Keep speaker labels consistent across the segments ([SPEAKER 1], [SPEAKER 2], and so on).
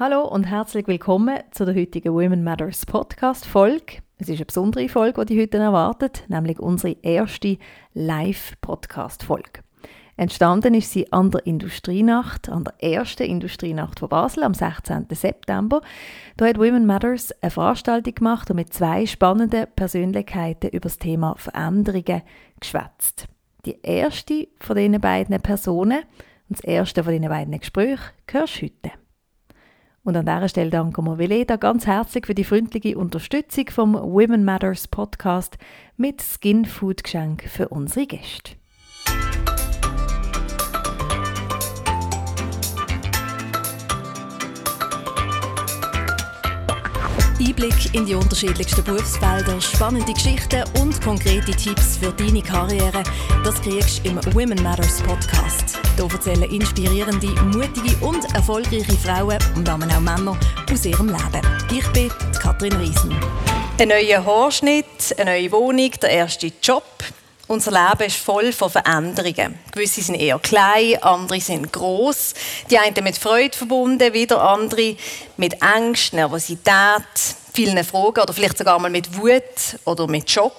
[SPEAKER 1] Hallo und herzlich willkommen zu der heutigen Women Matters Podcast Folge. Es ist eine besondere Folge, die heute erwartet, nämlich unsere erste Live-Podcast Folge. Entstanden ist sie an der Industrienacht, an der ersten Industrienacht von Basel am 16. September. Da hat Women Matters eine Veranstaltung gemacht und mit zwei spannenden Persönlichkeiten über das Thema Veränderungen geschwätzt. Die erste von diesen beiden Personen und das erste von diesen beiden Gesprächen hörst du heute. Und an dieser Stelle danken wir Veleda ganz herzlich für die freundliche Unterstützung vom Women Matters Podcast mit Skin Food Geschenk für unsere Gäste.
[SPEAKER 2] Einblick in die unterschiedlichsten Berufsfelder, spannende Geschichten und konkrete Tipps für deine Karriere, das kriegst du im Women Matters Podcast. Hier erzählen inspirierende, mutige und erfolgreiche Frauen und damit auch Männer aus ihrem Leben. Ich bin Katrin Riesen.
[SPEAKER 3] Ein neuer Haarschnitt, eine neue Wohnung, der erste Job. Unser Leben ist voll von Veränderungen. Gewisse sind eher klein, andere sind groß. Die einen mit Freude verbunden, wieder andere mit Angst, Nervosität, vielen Fragen oder vielleicht sogar mal mit Wut oder mit Schock.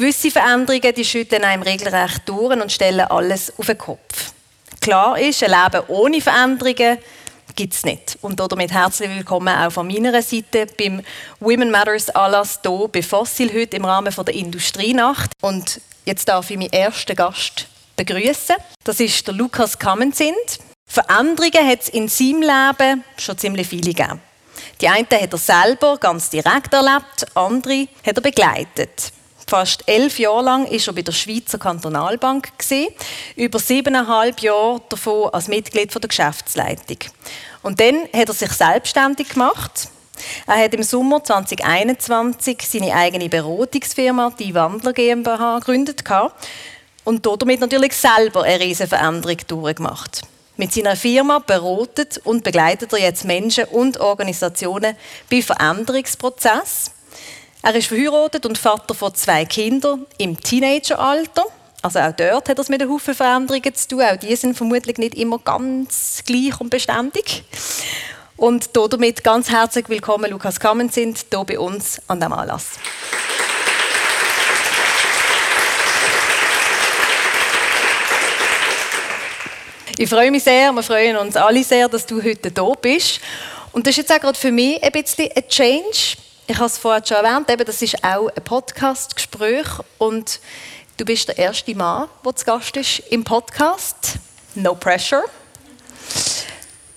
[SPEAKER 3] Gewisse Veränderungen die schütten einem regelrecht durch und stellen alles auf den Kopf. Klar ist, ein Leben ohne Veränderungen gibt es nicht. Und damit herzlich willkommen auch von meiner Seite beim Women Matters Anlass hier bei Fossil heute im Rahmen der Industrienacht. Und jetzt darf ich meinen ersten Gast begrüßen. Das ist der Lukas Kamenzind. Veränderungen hat es in seinem Leben schon ziemlich viele gegeben. Die einen hat er selber ganz direkt erlebt, andere hat er begleitet. Fast elf Jahre lang war er bei der Schweizer Kantonalbank über siebeneinhalb Jahre davon als Mitglied der Geschäftsleitung. Und dann hat er sich selbstständig gemacht. Er hat im Sommer 2021 seine eigene Beratungsfirma, die Wandler GmbH, gegründet und damit natürlich selber eine riesige Veränderung durchgemacht. Mit seiner Firma beratet und begleitet er jetzt Menschen und Organisationen bei Veränderungsprozessen er ist verheiratet und Vater von zwei Kindern im Teenageralter. Also auch dort hat er es mit einem Haufen Veränderungen zu tun. Auch die sind vermutlich nicht immer ganz gleich und beständig. Und damit ganz herzlich willkommen, Lukas Kammensind, hier bei uns an diesem Anlass. Ich freue mich sehr, wir freuen uns alle sehr, dass du heute hier bist. Und das ist jetzt auch gerade für mich ein bisschen ein Change ich habe es vorhin schon erwähnt, eben, das ist auch ein Podcast-Gespräch und du bist der erste Mann, der zu Gast ist im Podcast. No pressure.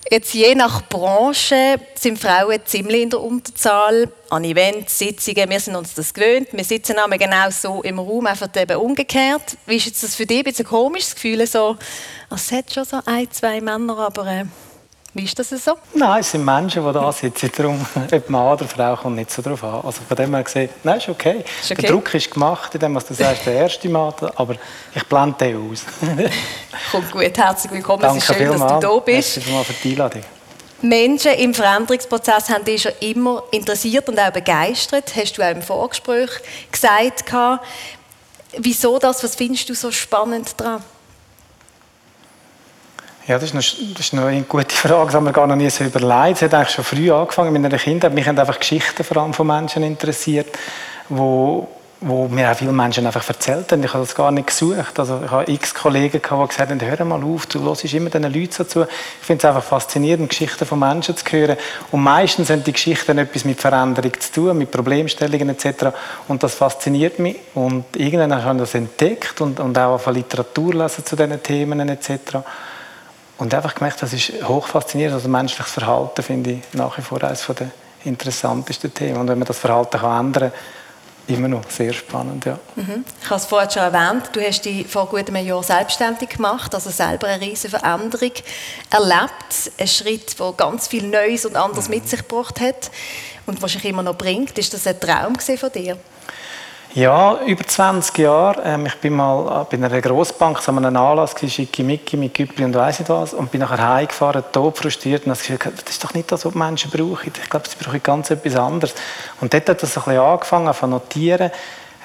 [SPEAKER 3] Jetzt je nach Branche sind Frauen ziemlich in der Unterzahl. An Events, Sitzungen, wir sind uns das gewöhnt. Wir sitzen aber genau so im Raum, einfach eben umgekehrt. Wie ist jetzt das für dich? Ein bisschen komisches Gefühl, so, es hat schon so ein, zwei Männer, aber äh, wie ist das so?
[SPEAKER 4] Nein, es sind Menschen, die da sitzen. Darum, ob Mann oder Frau kommt nicht so drauf an. Also von dem her gesehen, nein, ist okay. ist okay. Der Druck ist gemacht, indem was du sagst, der erste Mann, aber ich blende den aus.
[SPEAKER 3] Kommt gut, herzlich willkommen. Danke es ist schön, dass du da bist.
[SPEAKER 4] Danke für die Einladung.
[SPEAKER 3] Menschen im Veränderungsprozess haben dich schon immer interessiert und auch begeistert. Hast du auch im Vorgespräch gesagt. Wieso das? Was findest du so spannend daran?
[SPEAKER 4] Ja, das ist, eine, das ist eine gute Frage, das haben wir gar noch nie so überlegt. Es hat eigentlich schon früh angefangen mit meinen Kindern. Mich haben einfach Geschichten vor allem von Menschen interessiert, wo, wo mir auch viele Menschen einfach erzählt haben. Ich habe das gar nicht gesucht. Also ich habe x Kollegen, gehabt, die gesagt haben, hör mal auf, du hörst immer diesen Leuten zu. Ich finde es einfach faszinierend, Geschichten von Menschen zu hören. Und meistens haben die Geschichten etwas mit Veränderung zu tun, mit Problemstellungen etc. Und das fasziniert mich. Und irgendwann habe ich das entdeckt und, und auch von Literatur lesen zu diesen Themen etc. Und einfach gemerkt, das ist hoch faszinierend. Also menschliches Verhalten finde ich nach wie vor eines der interessantesten Themen. Und wenn man das Verhalten kann ändern kann, immer noch sehr spannend, ja.
[SPEAKER 3] Mhm. Ich habe es vorhin schon erwähnt, du hast dich vor gut einem Jahr selbstständig gemacht, also selber eine riesige Veränderung erlebt. Ein Schritt, der ganz viel Neues und anderes mhm. mit sich gebracht hat und wahrscheinlich immer noch bringt. Ist das ein Traum von dir?
[SPEAKER 4] Ja, über 20 Jahre. Ähm, ich bin mal bei einer Grossbank zu einem Anlass, Schickimicki mit Güppli und weiss nicht was, und bin nachher heimgefahren, tot frustriert, und habe gesagt, das ist doch nicht das, was die Menschen brauchen. Ich glaube, sie brauchen ganz etwas anderes. Und dort hat das ein bisschen angefangen, zu notieren,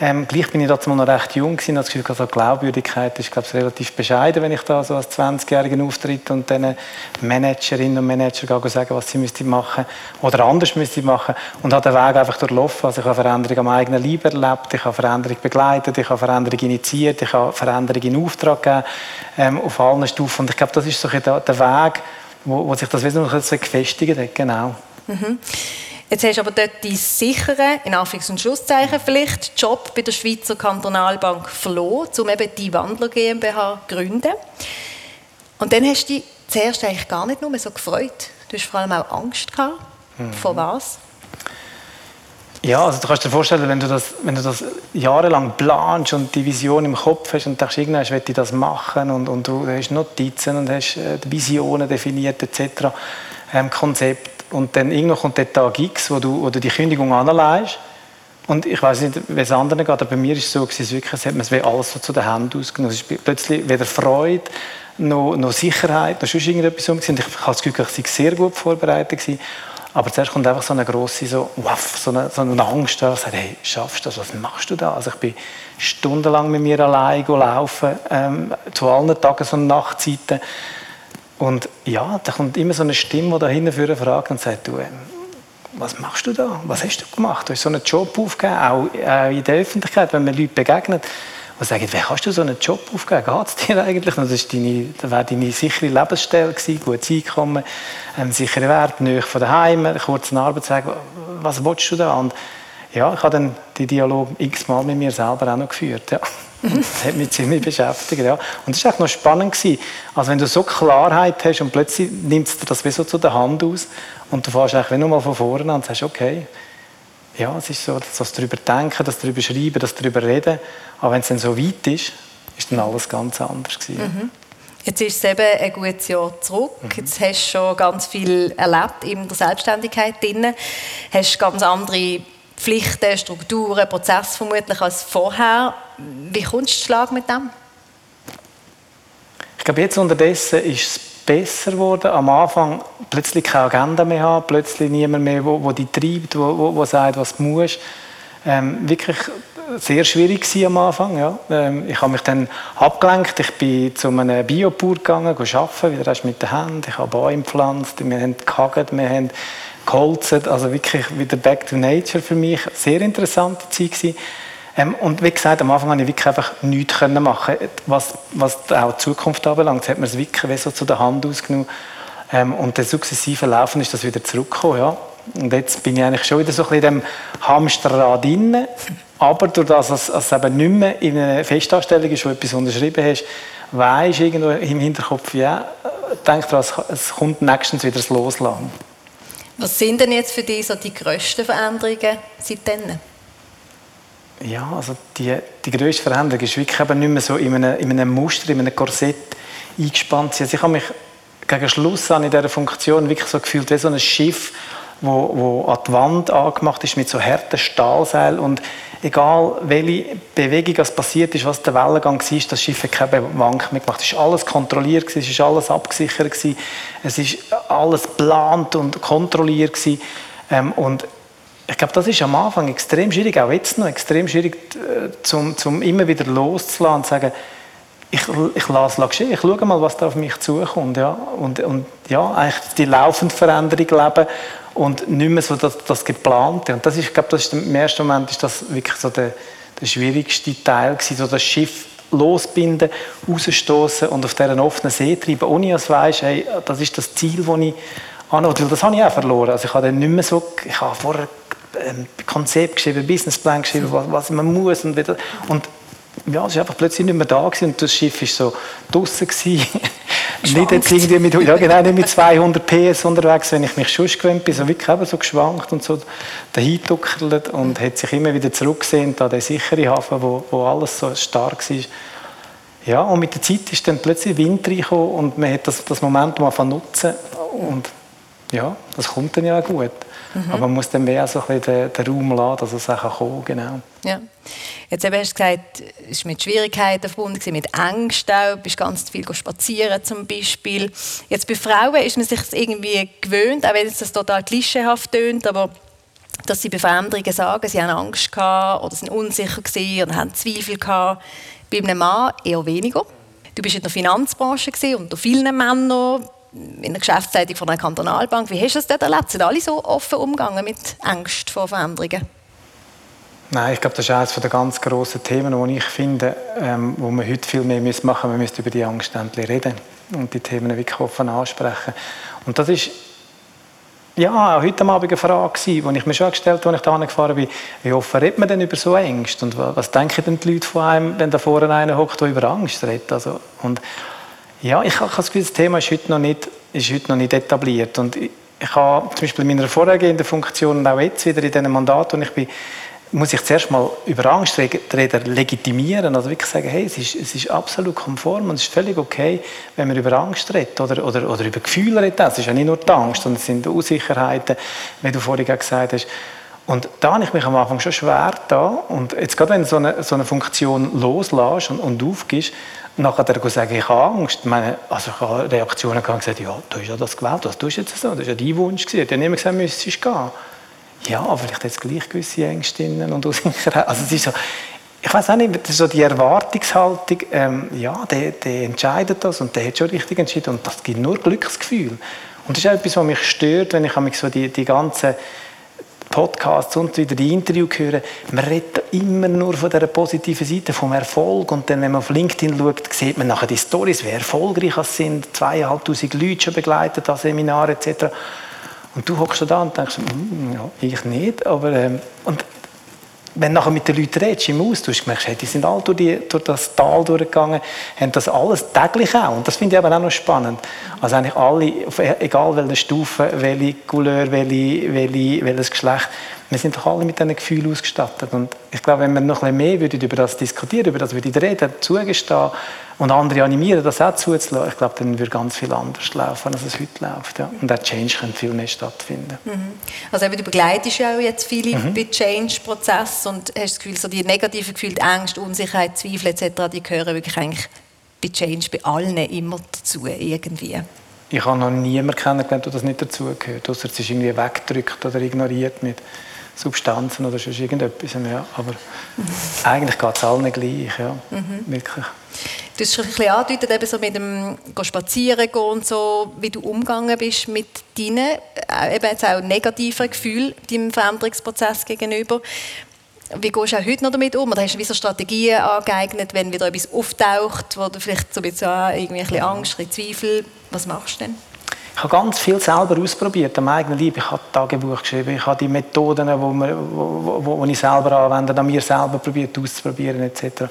[SPEAKER 4] Ähm, gleich bin ich dazu noch recht jung gewesen, das Gefühl, also Glaubwürdigkeit ist, glaube ich, relativ bescheiden, wenn ich da so als 20-Jährigen auftritt und dann Managerinnen und Manager sagen, was sie müsste machen oder anders müsste machen und habe den Weg einfach durchlaufen. Also ich habe Veränderung am eigenen Leib erlebt, ich habe Veränderung begleitet, ich habe Veränderung initiiert, ich habe Veränderung in Auftrag gegeben, ähm, auf allen Stufen. Und ich glaube, das ist so der, der Weg, wo, wo sich das wesentlich gefestigt hat, genau.
[SPEAKER 3] Mhm. Jetzt hast du aber dort die sichere, in Anführungs- und Schlusszeichen vielleicht, Job bei der Schweizer Kantonalbank verloren, um eben die Wandler GmbH zu gründen. Und dann hast du dich zuerst eigentlich gar nicht nur so gefreut. Du hast vor allem auch Angst gehabt. Mhm. Vor was?
[SPEAKER 4] Ja, also du kannst dir vorstellen, wenn du das, wenn du das jahrelang planst und die Vision im Kopf hast und denkst, irgendwann will ich das machen und, und du hast Notizen und hast äh, Visionen definiert etc., ähm, Konzept und dann irgendwann kommt der Tag X, wo du, wo du die Kündigung anlegst. Und ich weiß nicht, wie es anderen geht, aber bei mir ist es so, es wirklich, hat man es alles so zu den Händen ausgenommen. Es ist plötzlich weder Freude, noch, noch Sicherheit, noch sonst irgendetwas um. Und ich habe das Gefühl, ich war sehr gut vorbereitet. Aber zuerst kommt einfach so eine grosse so, waff, so, eine, so eine Angst, da, sagt, hey, schaffst du das, was machst du da? Also ich bin stundenlang mit mir allein gelaufen, ähm, zu allen Tagen und Nachtzeiten. Und ja, da kommt immer so eine Stimme, die da hinten fragt und sagt, du, ähm, was machst du da? Was hast du gemacht? Du hast so einen Job aufgegeben, auch, auch in der Öffentlichkeit, wenn man Leute begegnet und sagen, wie kannst du so einen Job aufgeben? Geht es dir eigentlich? Das, ist deine, das wäre deine sichere Lebensstelle gewesen, gutes Einkommen, ähm, sichere Wert, Nähe von daheim, kurzen Arbeitsweg. Was willst du da? Und ja, ich habe dann den Dialog x-mal mit mir selber auch noch geführt. Ja. Das hat mich ziemlich beschäftigt. Ja. Und das war noch spannend. Gewesen. Also wenn du so Klarheit hast und plötzlich nimmst du das wie so zu der Hand aus und du fährst eigentlich nur mal von vorne an und sagst, okay, ja, es ist so, das darüber denken, das darüber schreiben, das darüber reden. Aber wenn es dann so weit ist, ist dann alles ganz anders gewesen. Mhm.
[SPEAKER 3] Jetzt ist es eben ein gutes Jahr zurück. Mhm. Jetzt hast du schon ganz viel erlebt in der Selbstständigkeit drin. Hast ganz andere Pflichten, Strukturen, Prozesse vermutlich als vorher. Wie kommst du Schlag mit dem?
[SPEAKER 4] Ich glaube, jetzt unterdessen ist es besser geworden. Am Anfang plötzlich keine Agenda mehr haben, plötzlich niemand mehr, wo, wo die treibt, wo, wo, wo sagt, was du musst. Ähm, wirklich sehr schwierig gewesen am Anfang. Ja. Ähm, ich habe mich dann abgelenkt. Ich bin zu einem Biobauer gegangen, arbeiten, wieder mit den Händen. Ich habe Bäume gepflanzt, wir haben gehackt, wir haben geholzt, also wirklich wieder back to nature für mich. Sehr interessante Zeit gewesen. Ähm, und wie gesagt, am Anfang konnte ich wirklich einfach nichts machen was, was auch die Zukunft anbelangt. Jetzt hat man es wirklich so zu der Hand ausgenommen. Ähm, und der sukzessive Laufen ist das wieder zurückgekommen. Ja. Und jetzt bin ich eigentlich schon wieder so ein bisschen in dem Hamsterrad drin. Aber durch das, dass es eben nicht mehr in einer Festanstellung ist, wo etwas unterschrieben hast, weisst irgendwo im Hinterkopf, ja, denk daran, es kommt nächstens wieder das Loslassen.
[SPEAKER 3] Was sind denn jetzt für dich so die grössten Veränderungen seitdem?
[SPEAKER 4] Ja, also die, die grösste Veränderung ist wirklich eben nicht mehr so in einem, in einem Muster, in einem Korsett eingespannt Also ich habe mich gegen Schluss an in dieser Funktion wirklich so gefühlt wie so ein Schiff, wo, wo an die Wand angemacht ist mit so harten Stahlseilen und egal welche Bewegung es passiert ist, was der Wellengang war, das Schiff hat keine Wank mehr gemacht. Es war alles kontrolliert, es war alles abgesichert, es war alles geplant und kontrolliert. Ähm, und ich glaube, das ist am Anfang extrem schwierig, auch jetzt noch extrem schwierig, äh, zum, zum immer wieder loszulassen und zu sagen, ich, ich lasse es geschehen, ich schaue mal, was da auf mich zukommt. Ja? Und, und ja, eigentlich die laufende Veränderung leben und nicht mehr so das, das Geplante. Und das ist, ich glaube, das ist im ersten Moment ist das wirklich so der, der schwierigste Teil gewesen, so das Schiff losbinden, rausstoßen und auf dieser offenen See treiben, ohne dass du weißt, hey, das ist das Ziel, das ich. Weil das habe ich auch verloren. Also ich habe nicht mehr so, ich habe vorher ein Konzept geschrieben, Businessplan geschrieben, was, was man muss und wieder. Und ja, es war einfach plötzlich nicht mehr da gewesen und das Schiff war so draußen nicht jetzt irgendwie mit, ja, genau, nicht mit 200 PS unterwegs, wenn ich mich schon gewöhnt bin, so wirklich eben so geschwankt und so dahin duckelt und hat sich immer wieder zurückgesehen an den sicheren Hafen, wo, wo alles so stark war. Ja, und mit der Zeit ist dann plötzlich Wind reingekommen und man hat das, das Momentum angefangen nutzen und ja, das kommt dann ja auch gut. Mhm. Aber man muss dann mehr so ein den, den Raum lassen, dass es auch kommen genau.
[SPEAKER 3] Ja. Jetzt eben hast du gesagt, es war mit Schwierigkeiten verbunden, mit Ängsten auch, bist ganz viel spazieren zum Beispiel. Jetzt bei Frauen ist man sich irgendwie gewöhnt, auch wenn es das total klischeehaft tönt, aber dass sie bei Veränderungen sagen, sie haben Angst gehabt oder sind unsicher gewesen oder haben Zweifel gehabt. Bei einem Mann eher weniger. Du bist in der Finanzbranche gewesen, unter vielen Männern in der Geschäftsleitung von einer Kantonalbank. Wie hast du das dort erlebt? Sind alle so offen umgegangen mit Angst vor Veränderungen?
[SPEAKER 4] Nein, ich glaube, das ist eines der ganz grossen Themen, die ich finde, ähm, wo wir heute viel mehr machen müssen. Wir müssen über die Angst endlich reden und die Themen wirklich offen ansprechen. Und das ist ja, heute Abend eine Frage die ich mir schon gestellt habe, als ich da gefahren bin. Wie offen redet man denn über so Ängste? Und was denken denn die Leute von einem, wenn da vorne einer hockt, der über Angst redet? Also, und ja, ich habe das Gefühl, das Thema ist heute noch nicht, ist heute noch nicht etabliert. Und ich, habe zum Beispiel in meiner vorhergehenden Funktion und auch jetzt wieder in diesem Mandat, und ich bin muss ich zuerst mal über Angstreden legitimieren, also wirklich sagen, hey, es ist, es ist absolut konform und es ist völlig okay, wenn man über Angst redet oder, oder, oder über Gefühle redet. Es ist ja nicht nur die Angst, sondern es sind Unsicherheiten, wie du vorhin gesagt hast. Und da habe ich mich am Anfang schon schwer da und jetzt gerade wenn du so eine, so eine Funktion loslässt und, und aufgibst, nachher dann sagen, ich habe Angst. Ich meine, also ich habe Reaktionen gehabt und gesagt, ja, du hast ja das gewählt, was tust du jetzt so? Das war ja dein Wunsch. Ich habe niemand gesagt, müsstest gehen. Ja, vielleicht jetzt gleich gewisse Ängste und Unsicherheit. Also es ist so, ich weiß auch nicht, so die Erwartungshaltung, ähm, ja, der, der entscheidet das und der hat schon richtig entschieden und das gibt nur Glücksgefühl. Und das ist auch etwas, was mich stört, wenn ich so die, die ganzen Podcasts und wieder die Interviews höre. Man redet immer nur von der positiven Seite, vom Erfolg und dann, wenn man auf LinkedIn schaut, sieht man nachher die Stories, wie erfolgreich es sind, zweieinhalbtausend Leute schon begleitet an Seminaren etc. Und du hockst da und denkst, hm, ja, ich nicht, aber ähm, und wenn du nachher mit den Leuten redest, im Austausch, merkst hey, die sind alle durch, die, durch, das Tal durchgegangen, haben das alles täglich auch. Und das finde ich aber auch noch spannend. Also eigentlich alle, egal welche Stufe, welche Couleur, welche, welche, welches Geschlecht, wir sind doch alle mit diesen Gefühlen ausgestattet. Und ich glaube, wenn wir noch ein bisschen mehr über das diskutieren, über das würde reden, zugestehen und andere animieren, das auch zuzulassen, ich glaube, dann würde ganz viel anders laufen, als es heute läuft. Ja. Und auch Change könnte viel mehr stattfinden.
[SPEAKER 3] Mhm. Also eben, du begleitest ja auch jetzt viele mhm. bei Change-Prozess und hast das Gefühl, so die negativen Gefühle, die Ängste, Unsicherheit, Zweifel etc., die gehören wirklich eigentlich bei Change bei allen immer dazu, irgendwie.
[SPEAKER 4] Ich habe noch niemanden kennengelernt, der das nicht dazugehört, außer es ist irgendwie weggedrückt oder ignoriert mit Substanzen oder sonst irgendetwas. Ja. Aber eigentlich geht es allen gleich, ja. Mhm. wirklich.
[SPEAKER 3] Du hast schon ein bisschen angedeutet, eben so mit dem Spazieren gehen und so, wie du umgegangen bist mit deinen, äh, eben jetzt auch negativen Gefühlen deinem Veränderungsprozess gegenüber. Wie gehst du auch heute noch damit um? Oder hast du so Strategien angeeignet, wenn wieder etwas auftaucht, wo du vielleicht so ein bisschen, irgendwie ein bisschen Angst, ein bisschen Zweifel, was machst du denn?
[SPEAKER 4] Ich habe ganz viel selber ausprobiert, am eigenen Leib. Ich habe Tagebuch geschrieben, ich habe die Methoden, die ich selber anwende, an mir selber probiert auszuprobieren etc.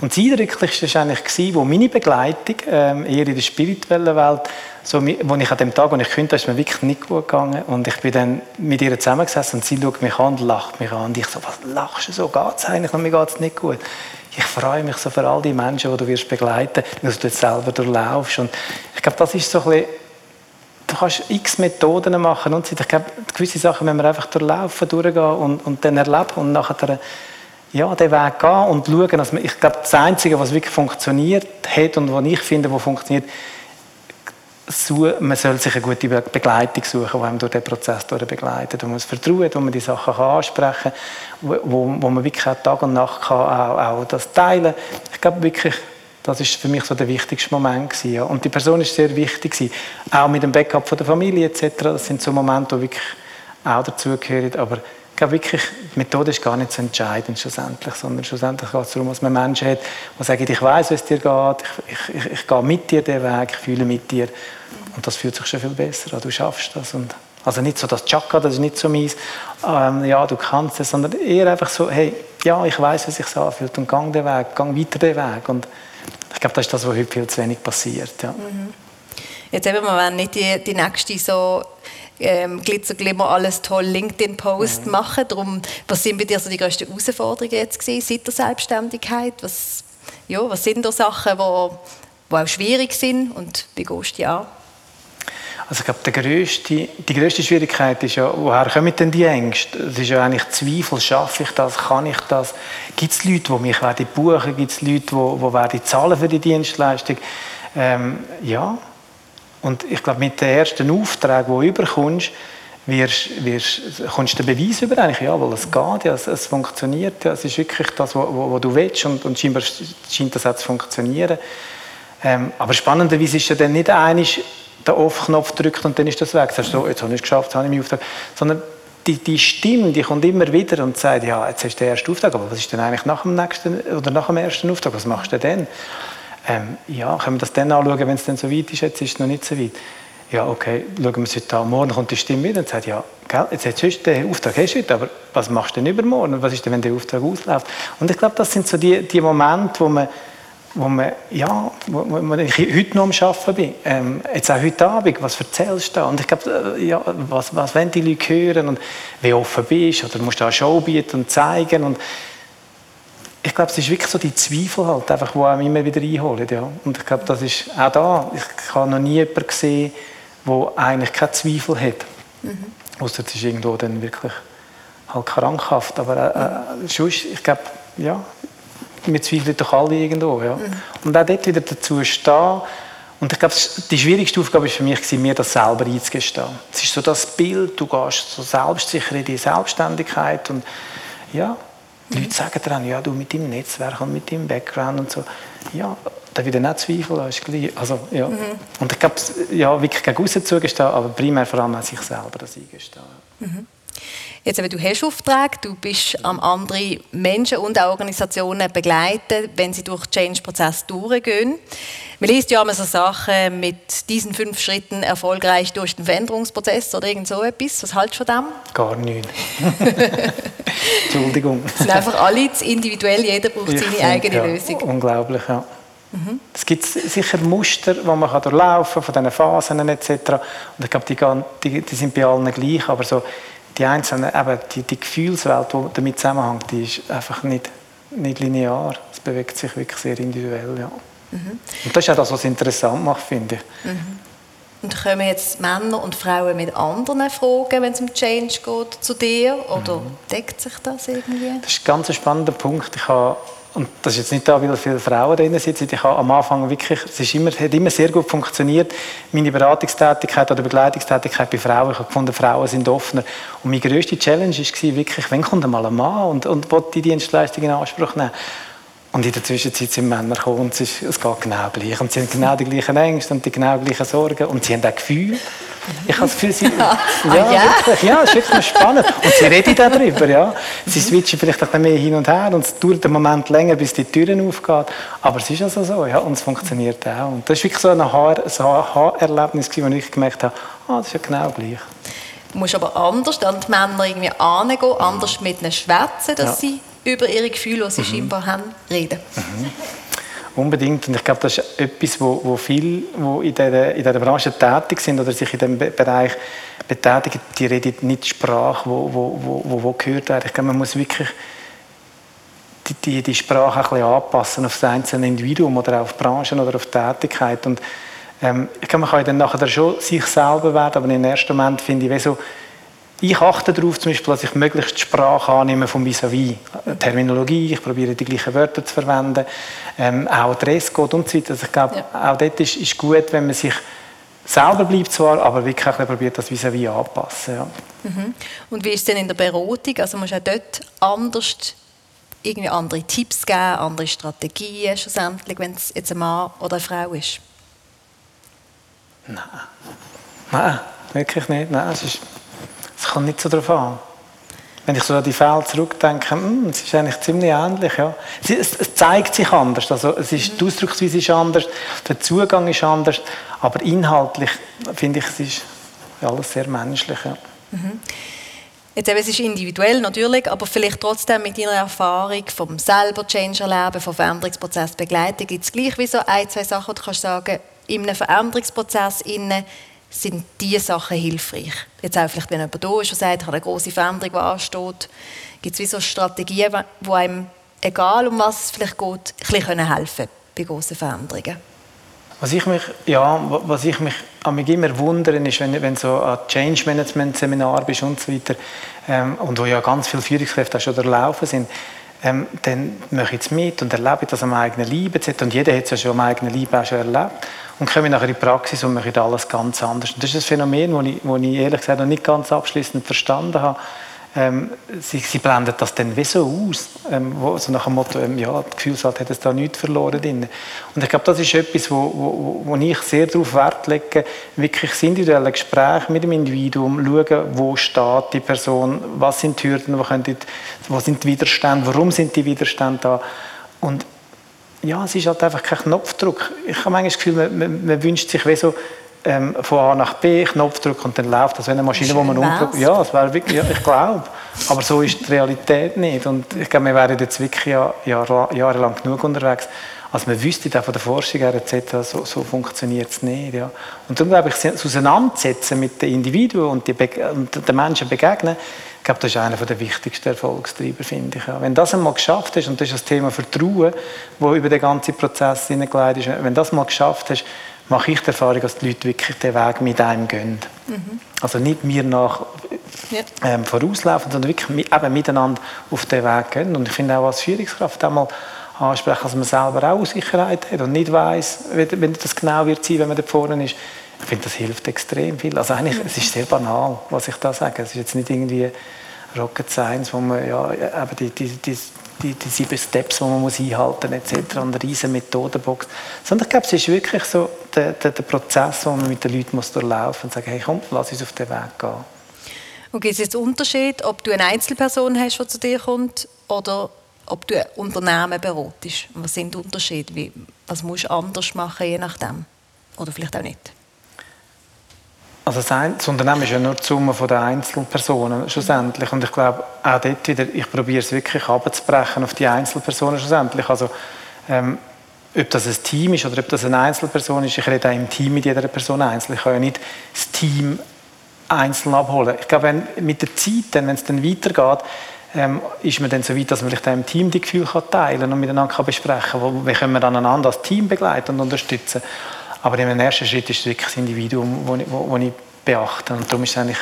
[SPEAKER 4] Und das Eindrücklichste war eigentlich, wo meine Begleitung, ähm, eher in der spirituellen Welt, so, wo ich an dem Tag, wo ich konnte, ist mir wirklich nicht gut gegangen. Und ich bin dann mit ihr zusammengesessen und sie schaut mich an und lacht mich an. Und ich so, was lachst du so? Geht es eigentlich? Und mir geht es nicht gut. Ich freue mich so für all die Menschen, die du wirst begleiten wirst, dass du jetzt selber durchlaufst. Und ich glaube, das ist so ein bisschen du kannst x Methoden machen und ich glaube, gewisse Sachen müssen wir einfach durchlaufen, durchgehen und, und dann erleben und nachher ja, den Weg gehen und schauen. Also ich glaube, das Einzige, was wirklich funktioniert hat und was ich finde, was funktioniert, man soll sich eine gute Begleitung suchen, die einem durch den Prozess begleitet. Man muss vertrauen, wo man die Sachen kann ansprechen kann, wo, wo man wirklich auch Tag und Nacht kann auch, auch das teilen Ich glaube wirklich, das ist für mich so der wichtigste Moment gewesen, ja. Und die Person ist sehr wichtig gewesen. Auch mit dem Backup von der Familie etc. Das sind so Momente, die wirklich auch dazugehören. Aber ich glaube wirklich, die Methode ist gar nicht so entscheidend schlussendlich, sondern schlussendlich geht es darum, dass man Menschen hat, die sagen, ich weiß, wie es dir geht, ich, ich, ich, ich gehe mit dir den Weg, ich fühle mit dir. Und das fühlt sich schon viel besser an. Du schaffst das. Und also nicht so das Chaka, das ist nicht so meins, ähm, ja, du kannst es, sondern eher einfach so, hey, ja, ich weiß, wie es sich anfühlt und gang den Weg, gang weiter den Weg. Und ich glaube, das ist das, was heute viel zu wenig passiert. Ja. Mhm.
[SPEAKER 3] Jetzt eben, wir wollen nicht die, die nächste so ähm, Glitzer, Glimmer, alles toll LinkedIn-Post mhm. machen. Darum, was sind bei dir so die grössten Herausforderungen jetzt gewesen, seit der Selbstständigkeit? Was, ja, was sind da Sachen, die, die auch schwierig sind und wie gehst du die an?
[SPEAKER 4] Also ich glaube, die grösste, die grösste Schwierigkeit ist ja, woher kommen denn die Ängste? Es ist ja eigentlich Zweifel, schaffe ich das, kann ich das? Gibt es Leute, die mich werden buchen Gibt es Leute, die, die werden zahlen für die Dienstleistung? Ähm, ja. Und ich glaube, mit den ersten Aufträgen, die du überkommst, wirst, wirst, kommst du den Beweis über eigentlich, ja, weil es geht, ja, es, es funktioniert, ja, es ist wirklich das, was du willst und, und scheinbar scheint das auch zu funktionieren. Ähm, aber spannenderweise ist ja dann nicht einig der Off-Knopf drückt und dann ist das weg. Sagst so, jetzt habe ich es geschafft, jetzt habe ich meinen Auftrag. Sondern die, die Stimme, die kommt immer wieder und sagt, ja, jetzt hast du den ersten Auftrag, aber was ist denn eigentlich nach dem nächsten oder nach dem ersten Auftrag? Was machst du denn? Ähm, ja, können wir das dann anschauen, wenn es dann so weit ist? Jetzt ist es noch nicht so weit. Ja, okay, schauen wir es heute an. Morgen kommt die Stimme wieder und sagt, ja, gell, jetzt hast du den Auftrag hast du heute, aber was machst du denn übermorgen? Was ist denn, wenn der Auftrag ausläuft? Und ich glaube, das sind so die, die Momente, wo man wo man, ja, wo, wo ich heute noch am Arbeiten bin, ähm, jetzt auch heute Abend, was erzählst du da? Und ich glaube, äh, ja, was, was wollen die Leute hören und wie offen bist oder musst du eine Show bieten und zeigen und ich glaube, es ist wirklich so die Zweifel halt, einfach, die einem immer wieder einholen, ja. Und ich glaube, das ist auch da, ich habe noch nie jemanden gesehen, der eigentlich keine Zweifel hat. Mhm. Außer es ist irgendwo dann wirklich halt krankhaft, aber äh, äh, sonst, ich glaube, ja, wir zweifeln doch alle irgendwo. Ja. Mhm. Und auch dort wieder dazu stehen. Und ich glaube, die schwierigste Aufgabe war für mich, mir das selber einzugestehen. Es ist so das Bild, du gehst so selbstsicher in die Selbstständigkeit und ja, die mhm. Leute sagen dann, ja, du mit deinem Netzwerk und mit deinem Background und so, ja, da wieder nicht Zweifel hast. Also, ja. Mhm. Und ich glaube, ja, wirklich gegen außen zugestehen, aber primär vor allem an sich selber das eingestehen. Mhm.
[SPEAKER 3] Jetzt eben, du hast Aufträge, du bist am andere Menschen und auch Organisationen begleiten, wenn sie durch den Change-Prozess durchgehen. Man liest ja immer so Sachen mit diesen fünf Schritten erfolgreich durch den Veränderungsprozess oder irgend so etwas. Was hältst du von dem?
[SPEAKER 4] Gar nicht. Entschuldigung.
[SPEAKER 3] Es sind einfach alle individuell, jeder braucht ich seine find, eigene
[SPEAKER 4] ja,
[SPEAKER 3] Lösung.
[SPEAKER 4] Unglaublich, ja. Mhm. Es gibt sicher Muster, die man durchlaufen kann, von diesen Phasen etc. Und ich glaube, die, die, die sind bei allen gleich, aber so die einzelnen, eben die, die Gefühlswelt, die damit zusammenhängt, die ist einfach nicht, nicht linear. Es bewegt sich wirklich sehr individuell, ja. Mhm. Und das ist auch das, was es interessant macht, finde ich. Mhm.
[SPEAKER 3] Und kommen jetzt Männer und Frauen mit anderen Fragen, wenn es um Change geht, zu dir? Oder mhm. deckt sich das irgendwie?
[SPEAKER 4] Das ist ein ganz spannender Punkt. Ich habe und das ist jetzt nicht da, weil viele Frauen drin sitzen. Ich habe am Anfang wirklich, es ist immer, hat immer sehr gut funktioniert, meine Beratungstätigkeit oder Begleitungstätigkeit bei Frauen. Ich habe gefunden, Frauen sind offener. Und meine grösste Challenge war wirklich, wenn kommt einmal ein Mann und, und will die Dienstleistung in Anspruch nehmen? Und in der Zwischenzeit sind Männer gekommen und es, ist, es geht genau gleich. Und sie haben genau die gleichen Ängste und die genau gleichen Sorgen. Und sie haben auch Gefühl. Ich habe das Gefühl, sie, ja, ah, ja? Wirklich, ja, es ist wirklich spannend. Und sie reden darüber, ja. Sie switchen vielleicht ein bisschen mehr hin und her und es dauert einen Moment länger, bis die Türen aufgehen. Aber es ist also so, ja, und es funktioniert auch. Und das war wirklich so ein Aha-Erlebnis, wo ich gemerkt habe, ah, das ist ja genau gleich.
[SPEAKER 3] Du musst aber anders an die Männer irgendwie angehen, anders mit ihnen schwätzen, dass ja. sie über ihre Gefühle, die sie mhm. scheinbar haben, reden. Mhm.
[SPEAKER 4] Unbedingt. Und ich glaube, das ist etwas, wo, wo viele, die in dieser, in dieser Branche tätig sind oder sich in diesem Bereich betätigen, die reden nicht die Sprache, wo, wo, wo, wo gehört wird. Ich glaube, man muss wirklich die, die, die Sprache ein bisschen anpassen auf das einzelne Individuum oder auf Branchen oder auf Tätigkeit. Und ähm, ich glaube, man kann dann nachher schon sich selber werden, aber im ersten Moment finde ich, wie so, ich achte darauf, zum Beispiel, dass ich möglichst die Sprache annehme vom vis-à-vis. -vis. Terminologie, ich probiere die gleichen Wörter zu verwenden, ähm, auch Dresscode und so weiter. Also ich glaube, ja. auch dort ist, ist gut, wenn man sich selber bleibt zwar, aber wirklich auch probiert, das vis-à-vis -vis anzupassen. Ja.
[SPEAKER 3] Mhm. Und wie ist es denn in der Beratung? Also musst du auch dort anders irgendwie andere Tipps geben, andere Strategien schlussendlich, wenn es jetzt ein Mann oder eine Frau ist?
[SPEAKER 4] Nein. Nein, wirklich nicht. Nein, es ist es kommt nicht so darauf an. Wenn ich so an die Fälle zurückdenke, hm, es ist eigentlich ziemlich ähnlich. Ja. Es, es, zeigt sich anders. Also, es ist, die Ausdrucksweise ist anders, der Zugang ist anders, aber inhaltlich finde ich, es ist alles sehr menschlich. Ja. Mhm.
[SPEAKER 3] Jetzt eben, es ist individuell natürlich, aber vielleicht trotzdem mit Ihrer Erfahrung vom selber Change erleben, vom Veränderungsprozess begleiten, gibt es gleich wie so ein, zwei Sachen, die du kannst sagen, in einem Veränderungsprozess innen sind diese Sachen hilfreich. Jetzt auch vielleicht, wenn jemand da ist und sagt, ich habe eine große Veränderung, die ansteht, gibt es wie so Strategien, die einem, egal um was es vielleicht geht, ein bisschen helfen bei großen Veränderungen.
[SPEAKER 4] Was ich mich, ja, was ich mich immer wundere, ist, wenn, wenn so ein Change Management Seminar bist und so weiter, ähm, und wo ja ganz viele Führungskräfte schon durchlaufen sind, ähm, dann mache ich es mit und erlebe das am eigenen Leib. Und jeder hat es ja schon am eigenen Leib auch schon erlebt. Und komme nachher in die Praxis und mache alles ganz anders. Und das ist ein Phänomen, das ich, ich ehrlich gesagt noch nicht ganz abschließend verstanden habe ähm, sie, sie blenden das dann wie so aus, ähm, wo, so nach dem Motto, ähm, ja, das Gefühl hat, hat es da nichts verloren drin. Und ich glaube, das ist etwas, wo, wo, wo ich sehr darauf Wert lege, wirklich das individuelle Gespräch mit dem Individuum, schauen, wo steht die Person, was sind die Hürden, wo, die, wo sind die Widerstände, warum sind die Widerstände da. Und ja, es ist halt einfach kein Knopfdruck. Ich habe manchmal das Gefühl, man, man, man wünscht sich wie so, ähm, von A nach B, Knopfdruck und dann läuft das wie eine Maschine, wo man umdrückt. Ja, das wäre wirklich, ja, ich glaube. Aber so ist die Realität nicht. Und ich glaube, wir wären jetzt wirklich Jahr, Jahr, jahrelang genug unterwegs, als man wüsste, auch von der Forschung her etc., so, so funktioniert es nicht. Ja. Und darum glaube ich, das Auseinandersetzen mit den Individuen und, und den Menschen begegnen, ich glaube, das ist einer der wichtigsten Erfolgstreiber, finde ich. Ja. Wenn das einmal geschafft ist, und das ist das Thema Vertrauen, das über den ganzen Prozess hineingelegt ist, wenn das mal geschafft hast, mache ich die Erfahrung, dass die Leute wirklich den Weg mit einem gehen. Mhm. Also nicht mir nach ja. ähm, vorauslaufen, sondern wirklich eben miteinander auf den Weg gehen. Und ich finde auch als Führungskraft einmal ansprechen, dass man selber auch Sicherheit hat und nicht weiß, wenn das genau wird sein, wenn man da vorne ist. Ich finde, das hilft extrem viel. Also eigentlich, mhm. es ist sehr banal, was ich da sage. Es ist jetzt nicht irgendwie Rocket Science, wo man ja eben die, die, die die, die sieben Steps, die man muss einhalten muss, etc. eine riesige Methodenbox. Sondern ich glaube, es ist wirklich so der, der, der Prozess, den man mit den Leuten muss durchlaufen muss und sagen, hey, komm, lass uns auf den Weg gehen.
[SPEAKER 3] Und gibt es jetzt Unterschied, ob du eine Einzelperson hast, die zu dir kommt, oder ob du ein Unternehmen beratest? Was sind die Unterschiede? was musst du anders machen, je nachdem? Oder vielleicht auch nicht?
[SPEAKER 4] Also das Unternehmen ist ja nur die Summe der Einzelpersonen schlussendlich. Und ich glaube, auch dort wieder, ich probiere es wirklich abzubrechen auf die Einzelpersonen schlussendlich. Also, ähm, ob das ein Team ist oder ob das eine Einzelperson ist, ich rede auch im Team mit jeder Person einzeln. Ich kann ja nicht das Team einzeln abholen. Ich glaube, wenn, mit der Zeit, wenn es dann weitergeht, ähm, ist man dann so weit, dass man vielleicht im Team die Gefühle kann teilen und miteinander kann besprechen kann, wie können wir dann einander als Team begleiten und unterstützen. Aber im ersten Schritt ist es wirklich das Individuum, das ich, wo, ich beachte. Und darum ist es eigentlich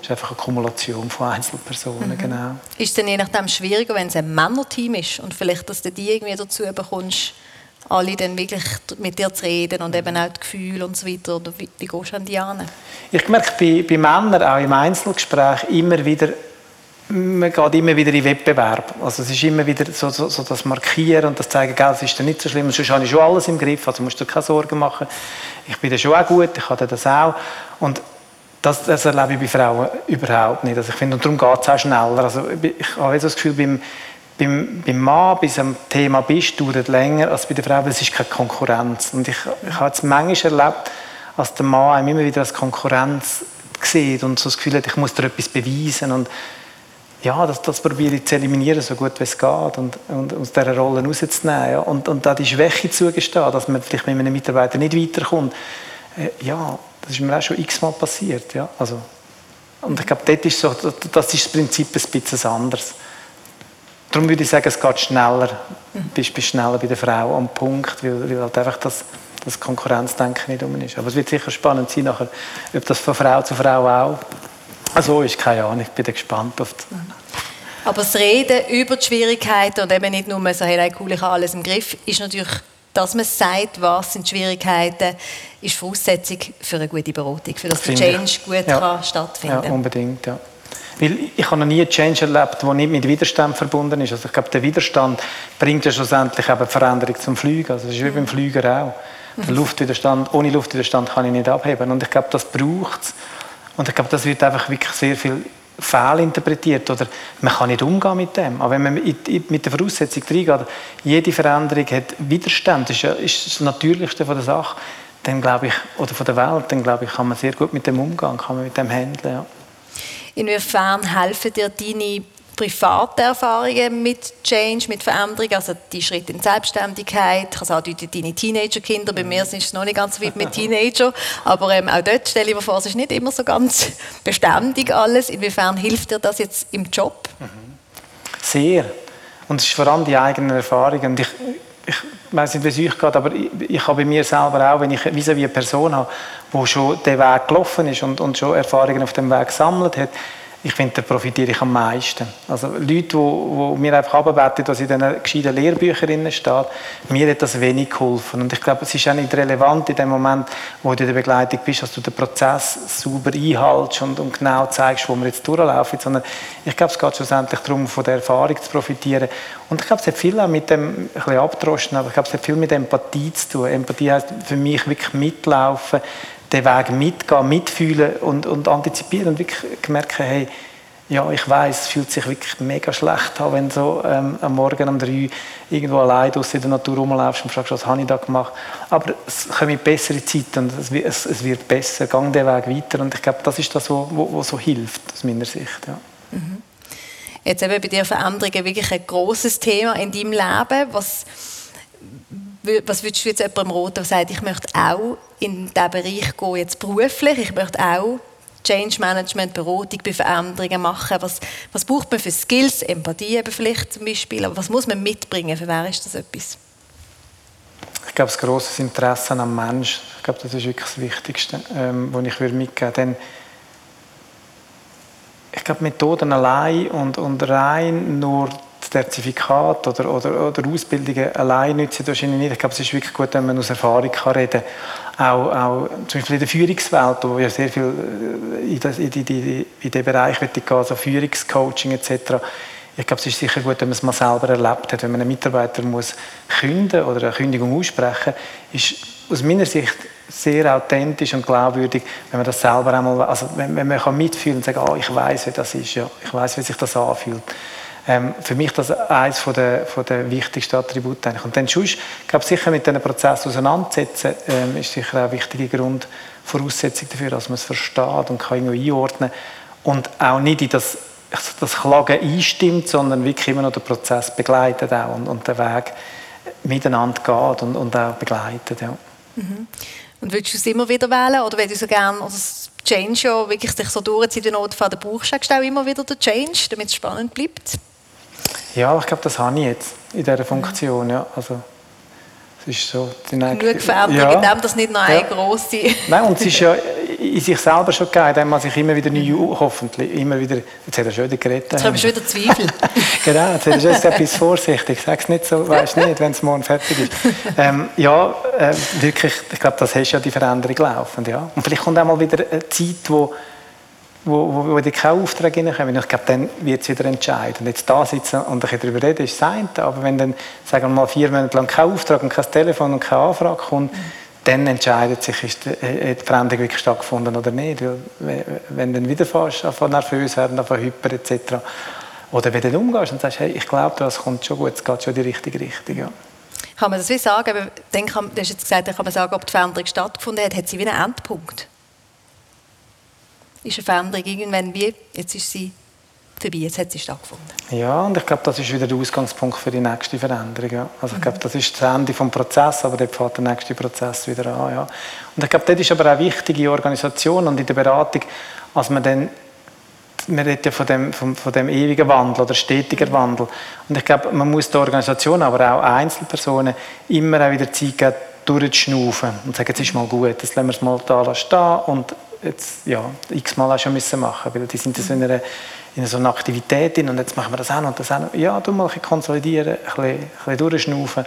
[SPEAKER 4] ist einfach eine Kumulation von Einzelpersonen, mhm. genau.
[SPEAKER 3] Ist es dann je nachdem schwieriger, wenn es ein Männerteam ist und vielleicht, dass du die irgendwie dazu bekommst, alle dann wirklich mit dir zu reden und eben auch die Gefühle und so weiter? Oder wie, wie gehst du an die an?
[SPEAKER 4] Ich merke bei, bei Männern auch im Einzelgespräch immer wieder, man geht immer wieder in Wettbewerb. Also es ist immer wieder so, so, so das Markieren und das Zeigen, gell, es ist dann nicht so schlimm, sonst habe ich schon alles im Griff, also musst du dir keine Sorgen machen. Ich bin da schon auch gut, ich habe das auch. Und das, das erlebe ich bei Frauen überhaupt nicht. Also ich finde, und darum geht es auch schneller. Also ich habe das Gefühl, beim, beim, beim Mann, bei einem Thema bist, dauert länger als bei der Frau, weil es ist keine Konkurrenz. Und ich, ich habe es manchmal erlebt, als der Mann einem immer wieder als Konkurrenz sieht und so das Gefühl hat, ich muss dir etwas beweisen und ja, das, das probiere ich zu eliminieren, so gut wie es geht und, und aus dieser Rolle rauszunehmen ja. und, und da die Schwäche zugestehen, dass man vielleicht mit einem Mitarbeiter nicht weiterkommt. Äh, ja, das ist mir auch schon x-mal passiert. Ja. Also, und ich glaube, dort ist so, das ist das Prinzip ein bisschen anders. Darum würde ich sagen, es geht schneller, du bist, bist schneller bei der Frau am Punkt, weil, weil halt einfach das, das Konkurrenzdenken nicht um ist. Aber es wird sicher spannend sein, nachher, ob das von Frau zu Frau auch so ist keine Ahnung, ich bin gespannt auf die
[SPEAKER 3] Aber das Reden über die Schwierigkeiten und eben nicht nur so, hey, cool, ich habe alles im Griff, ist natürlich, dass man sagt, was sind die Schwierigkeiten, ist Voraussetzung für eine gute Beratung, für das der Change ich. gut ja. kann stattfinden
[SPEAKER 4] Ja, unbedingt, ja. Weil ich habe noch nie einen Change erlebt, der nicht mit Widerstand verbunden ist. Also ich glaube, der Widerstand bringt ja schlussendlich eben Veränderung zum Fliegen. Also das ist wie beim Flüger auch. Der Luftwiderstand, ohne Luftwiderstand kann ich nicht abheben. Und ich glaube, das braucht es. Und ich glaube, das wird einfach wirklich sehr viel fehlinterpretiert oder man kann nicht umgehen mit dem. Aber wenn man mit der Voraussetzung reingeht, jede Veränderung hat Widerstand, das ist, ja, ist das Natürlichste von der Sache, dann glaube ich, oder von der Welt, dann glaube ich, kann man sehr gut mit dem umgehen, kann man mit dem handeln. Ja.
[SPEAKER 3] Inwiefern helfen dir deine private Erfahrungen mit Change, mit Veränderung, also die Schritte in Selbstständigkeit, ich kann sagen, deine Teenager-Kinder, bei mir ist es noch nicht ganz so weit mit Teenager, aber ähm, auch dort stelle ich mir vor, es ist nicht immer so ganz beständig alles. Inwiefern hilft dir das jetzt im Job?
[SPEAKER 4] Sehr. Und es ist vor allem die eigenen Erfahrungen. ich, ich weiß nicht, wie es euch geht, aber ich, ich habe bei mir selber auch, wenn ich wie eine Person habe, die schon den Weg gelaufen ist und, und schon Erfahrungen auf dem Weg gesammelt hat, ich finde, da profitiere ich am meisten. Also Leute, die, die mir einfach abbeten, dass in diesen gescheiten Lehrbüchern steht, mir hat das wenig geholfen. Und ich glaube, es ist auch nicht relevant in dem Moment, wo du in der Begleitung bist, dass du den Prozess sauber einhaltst und, und genau zeigst, wo wir jetzt durchlaufen, sondern ich glaube, es geht schlussendlich darum, von der Erfahrung zu profitieren. Und ich glaube, es hat viel auch mit dem, ein bisschen abdroschen, aber ich glaube, es hat viel mit Empathie zu tun. Empathie heißt für mich wirklich mitlaufen, den Weg mitgehen, mitfühlen und, und antizipieren und wirklich merken, hey, ja, ich weiß, es fühlt sich wirklich mega schlecht an, wenn du so ähm, am Morgen um drei irgendwo allein in der Natur rumlaufst und fragst, was habe ich da gemacht. Aber es kommen bessere Zeiten und es, es, wird besser, gang den Weg weiter und ich glaube, das ist das, was so hilft, aus meiner Sicht. Ja.
[SPEAKER 3] Mhm. Jetzt eben bei dir Veränderungen wirklich ein großes Thema in deinem Leben. Was, was würdest du jetzt jemandem raten, der sagt, ich möchte auch in diesen Bereich gehen, jetzt beruflich, ich möchte auch Change Management, Beratung bei Veränderungen machen. Was, was braucht man für Skills, Empathie eben vielleicht zum Beispiel, aber was muss man mitbringen, für wer ist das etwas?
[SPEAKER 4] Ich glaube, das große Interesse am Mensch, ich glaube, das ist wirklich das Wichtigste, ähm, was ich mitgeben würde. ich glaube, Methoden allein und, und rein nur Zertifikat oder, oder, oder Ausbildungen allein nützen wahrscheinlich nicht. Ich glaube, es ist wirklich gut, wenn man aus Erfahrung kann reden kann. Auch, auch zum Beispiel in der Führungswelt, wo ja sehr viel äh, in, das, in, die, die, in den Bereich gehen, also Führungscoaching etc., ich glaube, es ist sicher gut, wenn man es mal selber erlebt hat. Wenn man einen Mitarbeiter muss künden oder eine Kündigung aussprechen ist aus meiner Sicht sehr authentisch und glaubwürdig, wenn man das selber einmal, also wenn, wenn man kann mitfühlen und sagen, oh, ich weiß, wie das ist, ja, ich weiß, wie sich das anfühlt. Ähm, für mich das eines von der, von der wichtigsten Attribute. Eigentlich. Und dann sonst, glaube, sicher mit diesem Prozess auseinandersetzen, ähm, ist sicher auch eine wichtige Grundvoraussetzung dafür, dass man es versteht und kann irgendwie einordnen und auch nicht in das, das Klagen einstimmt, sondern wirklich immer noch den Prozess begleitet auch und, und den Weg miteinander geht und, und auch begleitet. Ja.
[SPEAKER 3] Mhm. Und würdest du es immer wieder wählen oder würdest du so gerne, oder das Change ja wirklich sich so durchzieht, wie Notfall, dann brauchst du auch immer wieder den Change, damit es spannend bleibt?
[SPEAKER 4] Ja, ich glaube, das habe ich jetzt in dieser Funktion. Ja. Also, es ist so
[SPEAKER 3] Genug Veränderung, ja. in dem das nicht noch eine ja. grosse...
[SPEAKER 4] Nein, und es ist ja in sich selber schon gegeben, indem man sich immer wieder neu, hoffentlich, immer wieder... Jetzt hat er schon wieder geredet.
[SPEAKER 3] Jetzt haben wir schon wieder Zweifel.
[SPEAKER 4] genau, jetzt hat er schon etwas vorsichtig. Sag es nicht so, weißt nicht, wenn es morgen fertig ist. Ähm, ja, äh, wirklich, ich glaube, das hast ja die Veränderung laufen. Ja. Und vielleicht kommt auch mal wieder eine Zeit, wo wo, wo, wo die keinen Auftrag reinkommen. Ich glaube, dann wird es wieder entscheiden. Jetzt da sitzen und ein darüber reden, ist das eine. Aber wenn dann, sagen wir mal, vier Monate lang kein Auftrag und kein Telefon und keine Anfrage kommt, dann entscheidet sich, ist die, äh, die Veränderung wirklich stattgefunden oder nicht. Weil, wenn dann wieder fährst, von nervös werden, von hyper etc., oder wenn du dann umgehst und sagst, hey, ich glaube, das kommt schon gut, es geht schon in die richtige Richtung. Ja.
[SPEAKER 3] Kann man das wie sagen? Dann kann, du hast jetzt gesagt, dann kann man sagen, ob die Veränderung stattgefunden hat, hat sie wie einen Endpunkt? Ist eine Veränderung irgendwann wie, jetzt ist sie vorbei, jetzt hat sie stattgefunden.
[SPEAKER 4] Ja, und ich glaube, das ist wieder der Ausgangspunkt für die nächste Veränderung. Ja. Also ich glaube, das ist das Ende des Prozesses, aber dort fängt der nächste Prozess wieder an. Ja. Und ich glaube, das ist aber auch wichtig in Organisation und in der Beratung, als man dann man redet ja von dem, von, von dem ewigen Wandel oder stetiger Wandel. Und ich glaube, man muss der Organisation, aber auch Einzelpersonen immer auch wieder Zeit geben, durchzuschnaufen und sagen, jetzt ist mal gut, jetzt lassen wir es mal da stehen und jetzt ja, x-mal auch schon müssen machen weil die sind so in einer, in so einer Aktivität drin und jetzt machen wir das auch und das auch. Ja, du mal ein bisschen konsolidieren, ein bisschen, ein bisschen durchschnaufen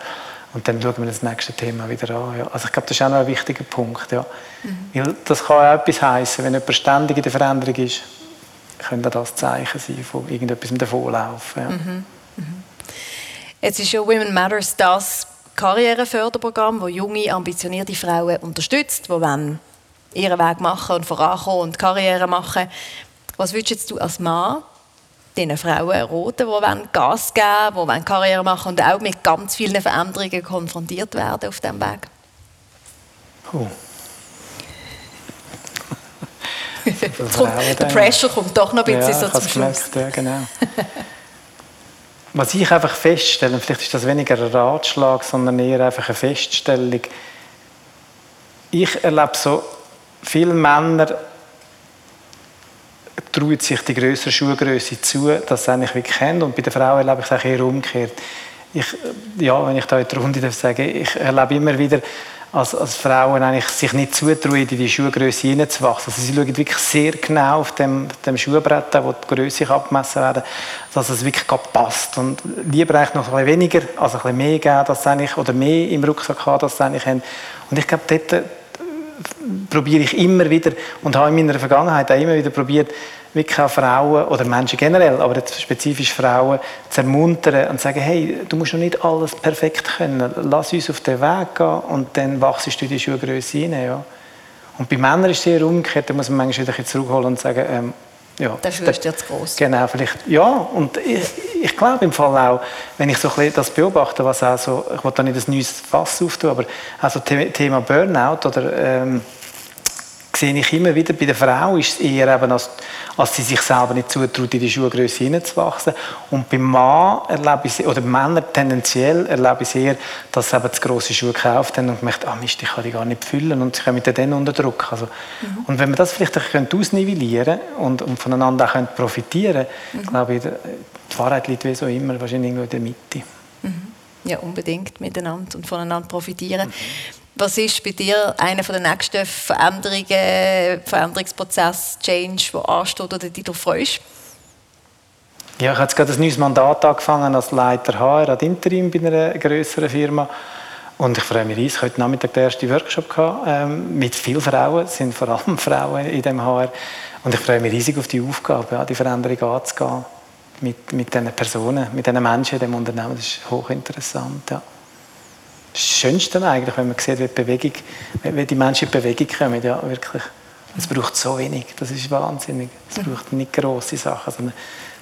[SPEAKER 4] und dann schauen wir das nächste Thema wieder an. Ja. Also ich glaube, das ist auch noch ein wichtiger Punkt. Ja. Mhm. Weil das kann auch etwas heißen, wenn jemand ständig in der Veränderung ist, könnte das Zeichen sein von irgendetwas Davonlaufen. Ja. Mhm. Mhm.
[SPEAKER 3] Jetzt ist ja Women Matters das Karriereförderprogramm, das junge, ambitionierte Frauen unterstützt, die wollen ihren Weg machen und vorankommen und Karriere machen. Was würdest du als Mann diesen Frauen raten, die Gas geben wollen, die Karriere machen und auch mit ganz vielen Veränderungen konfrontiert werden auf diesem Weg? Oh. der Pressure kommt doch noch ein bisschen ja, so zum Schluss.
[SPEAKER 4] Ja, genau. Was ich einfach feststelle, vielleicht ist das weniger ein Ratschlag, sondern eher einfach eine Feststellung. Ich erlebe so viele Männer trauen sich die größere Schuhgröße zu, dass sie eigentlich wirklich haben. Und bei den Frauen erlebe ich es eher umgekehrt. Ich, ja, wenn ich da in der Runde sagen, ich erlebe immer wieder als, als Frauen eigentlich sich nicht zutrauen, in die Schuhgröße hineinzuwachsen. Also sie schauen wirklich sehr genau auf dem, dem Schuhbrett, wo die Größe abgemessen werden, dass es wirklich passt. Und lieber eigentlich noch ein bisschen weniger, also ein bisschen mehr geben, dass eigentlich, oder mehr im Rucksack haben, dass sie eigentlich haben. Und ich glaube, dort probiere ich immer wieder und habe in meiner Vergangenheit auch immer wieder probiert, wirklich auch Frauen oder Menschen generell, aber jetzt spezifisch Frauen, zu ermuntern und zu sagen, hey, du musst noch nicht alles perfekt können, lass uns auf den Weg gehen und dann wachst du in die Schuhgröße rein. Ja. Und bei Männern ist es sehr umgekehrt, da muss man manchmal wieder zurückholen und sagen, ähm, ja,
[SPEAKER 3] der Schuh ist dir zu groß.
[SPEAKER 4] Genau, vielleicht, ja, und ich, ich glaube im Fall auch, wenn ich so ein bisschen das beobachte, was auch so, ich will da nicht ein neues Fass auftun, aber also Thema Burnout oder ähm, sehe ich immer wieder, bei der Frau ist es eher eben, als, als sie sich selber nicht zutraut, in die Schuhgröße hineinzuwachsen. Und beim Mann erlebe ich, oder Männer tendenziell erlebe ich eher, dass sie eben zu grosse Schuhe gekauft haben und merkt, ah Mist, ich kann die gar nicht füllen und sie kommen dann unter Druck. Also, mhm. Und wenn man das vielleicht ausnivellieren und, und voneinander auch profitieren mhm. glaube ich, die Wahrheit liegt wie so immer wahrscheinlich irgendwo in der Mitte.
[SPEAKER 3] Mhm. Ja, unbedingt miteinander und voneinander profitieren. Mhm. Was ist bei dir einer der nächsten Veränderungen, Veränderungsprozess, Change, der ansteht oder dich darauf freust?
[SPEAKER 4] Ja, ich habe jetzt gerade ein neues Mandat angefangen als Leiter HR ad Interim bei einer größeren Firma. Und ich freue mich riesig. Heute Nachmittag den ersten Workshop gehabt, ähm, mit vielen Frauen. Es sind vor allem Frauen in dem HR. Und ich freue mich riesig auf die Aufgabe, ja, die Veränderung anzugehen. Mit, mit diesen Personen, mit diesen Menschen in dem Unternehmen. Das ist hochinteressant. Ja das Schönste eigentlich, wenn man sieht, wie, Bewegung, wie die Menschen in Bewegung kommen. Ja, wirklich. Es braucht so wenig, das ist wahnsinnig. Es mhm. braucht nicht grosse Sachen, sondern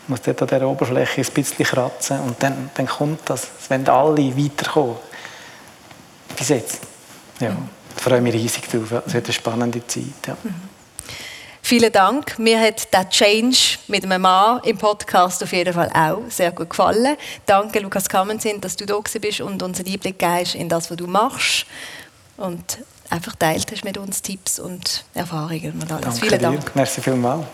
[SPEAKER 4] man muss dort an der Oberfläche ein bisschen kratzen und dann, dann kommt das. Es werden alle weiterkommen. Bis jetzt. Ja, mhm. ich freue mich riesig drauf. Es wird eine spannende Zeit. Ja.
[SPEAKER 3] Vielen Dank. Mir hat der Change mit einem Mann im Podcast auf jeden Fall auch sehr gut gefallen. Danke, Lukas Kamensin, dass du da bist und uns einen Einblick gibst in das, was du machst. Und einfach teilt hast mit uns Tipps und Erfahrungen und alles.
[SPEAKER 4] Danke
[SPEAKER 3] Vielen Dank.
[SPEAKER 4] Dir. Merci vielmals.